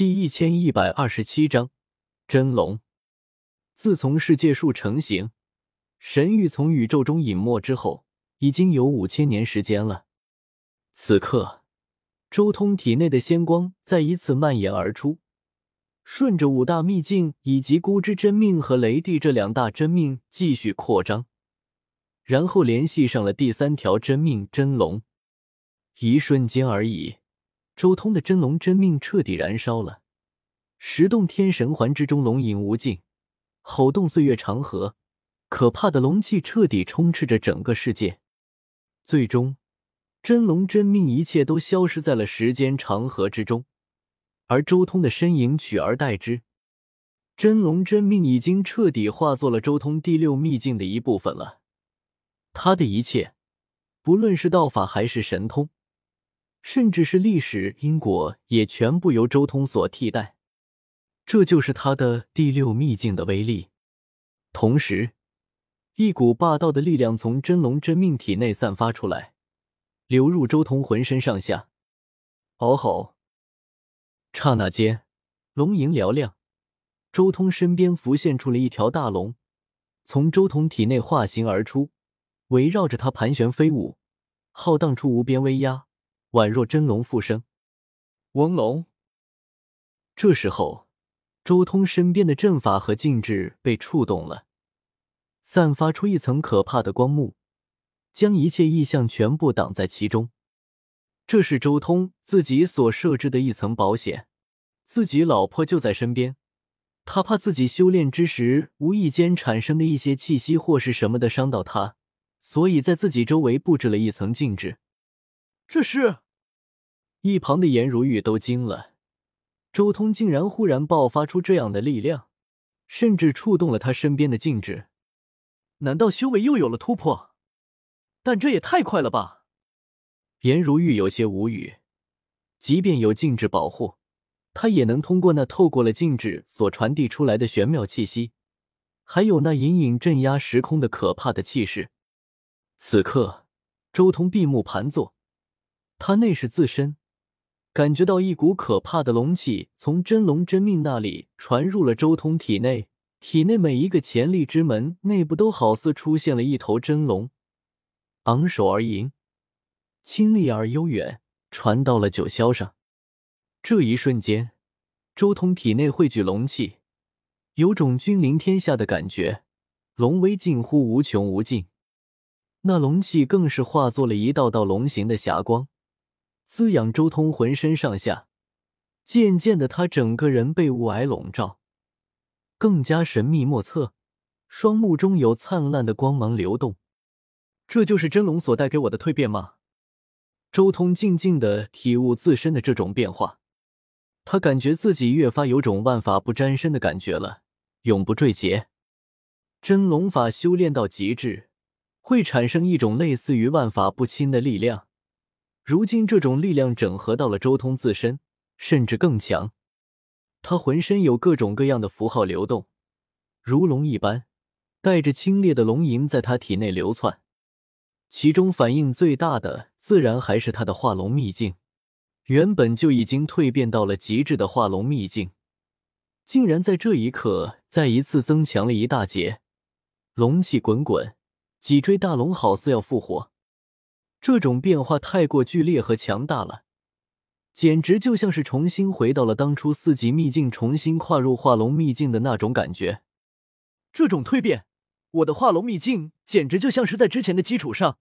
第一千一百二十七章真龙。自从世界树成型，神域从宇宙中隐没之后，已经有五千年时间了。此刻，周通体内的仙光再一次蔓延而出，顺着五大秘境以及孤之真命和雷帝这两大真命继续扩张，然后联系上了第三条真命真龙。一瞬间而已。周通的真龙真命彻底燃烧了，十洞天神环之中龙吟无尽，吼动岁月长河，可怕的龙气彻底充斥着整个世界。最终，真龙真命一切都消失在了时间长河之中，而周通的身影取而代之。真龙真命已经彻底化作了周通第六秘境的一部分了，他的一切，不论是道法还是神通。甚至是历史因果也全部由周通所替代，这就是他的第六秘境的威力。同时，一股霸道的力量从真龙真命体内散发出来，流入周通浑身上下。嗷吼！刹那间，龙吟嘹亮，周通身边浮现出了一条大龙，从周通体内化形而出，围绕着他盘旋飞舞，浩荡出无边威压。宛若真龙复生，翁龙。这时候，周通身边的阵法和禁制被触动了，散发出一层可怕的光幕，将一切异象全部挡在其中。这是周通自己所设置的一层保险，自己老婆就在身边，他怕自己修炼之时无意间产生的一些气息或是什么的伤到他，所以在自己周围布置了一层禁制。这是，一旁的颜如玉都惊了，周通竟然忽然爆发出这样的力量，甚至触动了他身边的禁制，难道修为又有了突破？但这也太快了吧！颜如玉有些无语，即便有禁制保护，他也能通过那透过了禁制所传递出来的玄妙气息，还有那隐隐镇压时空的可怕的气势。此刻，周通闭目盘坐。他内是自身，感觉到一股可怕的龙气从真龙真命那里传入了周通体内，体内每一个潜力之门内部都好似出现了一头真龙，昂首而迎，清丽而悠远，传到了九霄上。这一瞬间，周通体内汇聚龙气，有种君临天下的感觉，龙威近乎无穷无尽。那龙气更是化作了一道道龙形的霞光。滋养周通浑身上下，渐渐的，他整个人被雾霭笼罩，更加神秘莫测。双目中有灿烂的光芒流动，这就是真龙所带给我的蜕变吗？周通静静的体悟自身的这种变化，他感觉自己越发有种万法不沾身的感觉了，永不坠劫。真龙法修炼到极致，会产生一种类似于万法不侵的力量。如今这种力量整合到了周通自身，甚至更强。他浑身有各种各样的符号流动，如龙一般，带着清冽的龙吟在他体内流窜。其中反应最大的，自然还是他的化龙秘境。原本就已经蜕变到了极致的化龙秘境，竟然在这一刻再一次增强了一大截。龙气滚滚，脊椎大龙好似要复活。这种变化太过剧烈和强大了，简直就像是重新回到了当初四级秘境重新跨入化龙秘境的那种感觉。这种蜕变，我的化龙秘境简直就像是在之前的基础上，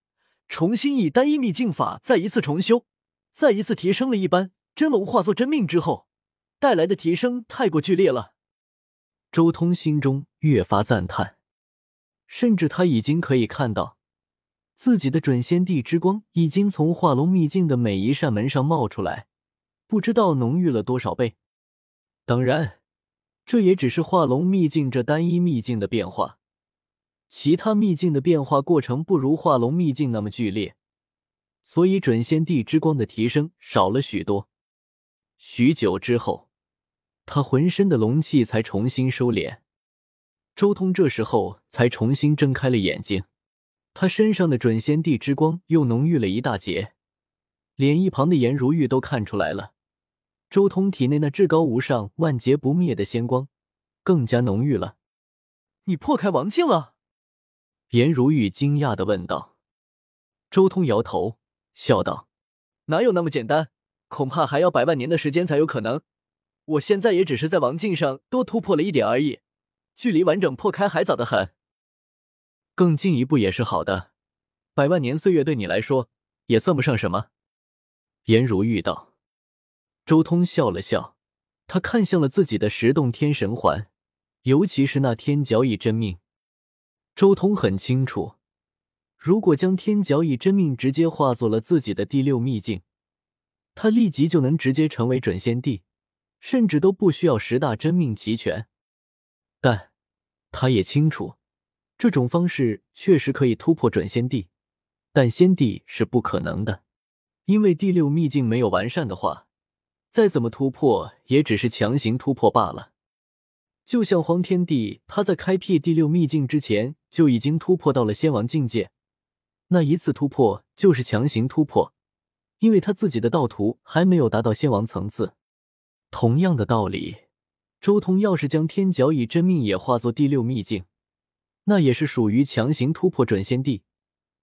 重新以单一秘境法再一次重修，再一次提升了一般。真龙化作真命之后，带来的提升太过剧烈了。周通心中越发赞叹，甚至他已经可以看到。自己的准仙帝之光已经从化龙秘境的每一扇门上冒出来，不知道浓郁了多少倍。当然，这也只是化龙秘境这单一秘境的变化，其他秘境的变化过程不如化龙秘境那么剧烈，所以准仙帝之光的提升少了许多。许久之后，他浑身的龙气才重新收敛。周通这时候才重新睁开了眼睛。他身上的准仙帝之光又浓郁了一大截，连一旁的颜如玉都看出来了，周通体内那至高无上、万劫不灭的仙光更加浓郁了。你破开王境了？颜如玉惊讶的问道。周通摇头，笑道：“哪有那么简单？恐怕还要百万年的时间才有可能。我现在也只是在王境上多突破了一点而已，距离完整破开还早得很。更进一步也是好的，百万年岁月对你来说也算不上什么。”颜如玉道。周通笑了笑，他看向了自己的十洞天神环，尤其是那天角翼真命。周通很清楚。如果将天角以真命直接化作了自己的第六秘境，他立即就能直接成为准仙帝，甚至都不需要十大真命齐全。但他也清楚，这种方式确实可以突破准仙帝，但仙帝是不可能的，因为第六秘境没有完善的话，再怎么突破也只是强行突破罢了。就像荒天帝，他在开辟第六秘境之前就已经突破到了仙王境界。那一次突破就是强行突破，因为他自己的道途还没有达到仙王层次。同样的道理，周通要是将天角以真命也化作第六秘境，那也是属于强行突破准仙帝。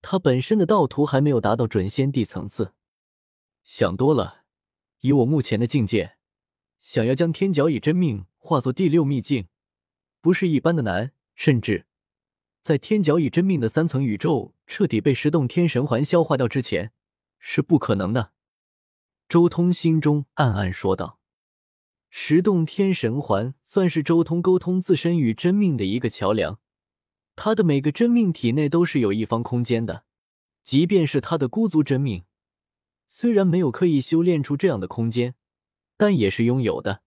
他本身的道途还没有达到准仙帝层次。想多了，以我目前的境界，想要将天角以真命化作第六秘境，不是一般的难，甚至。在天角以真命的三层宇宙彻底被十洞天神环消化掉之前，是不可能的。周通心中暗暗说道：“十洞天神环算是周通沟通自身与真命的一个桥梁，他的每个真命体内都是有一方空间的，即便是他的孤族真命，虽然没有刻意修炼出这样的空间，但也是拥有的。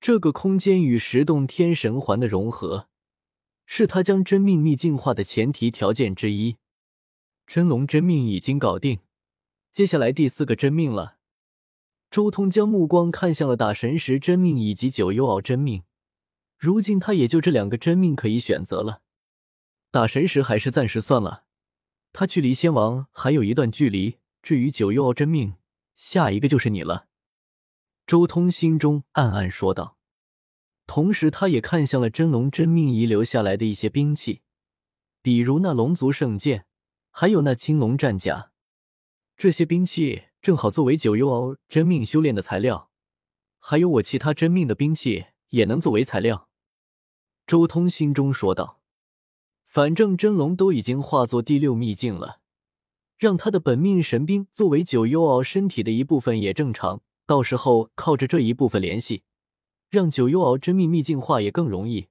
这个空间与十洞天神环的融合。”是他将真命秘境化的前提条件之一。真龙真命已经搞定，接下来第四个真命了。周通将目光看向了打神石真命以及九幽敖真命，如今他也就这两个真命可以选择了。打神石还是暂时算了，他距离仙王还有一段距离。至于九幽敖真命，下一个就是你了。周通心中暗暗说道。同时，他也看向了真龙真命遗留下来的一些兵器，比如那龙族圣剑，还有那青龙战甲。这些兵器正好作为九幽敖真命修炼的材料，还有我其他真命的兵器也能作为材料。周通心中说道：“反正真龙都已经化作第六秘境了，让他的本命神兵作为九幽敖身体的一部分也正常。到时候靠着这一部分联系。”让九幽敖真命秘境化也更容易。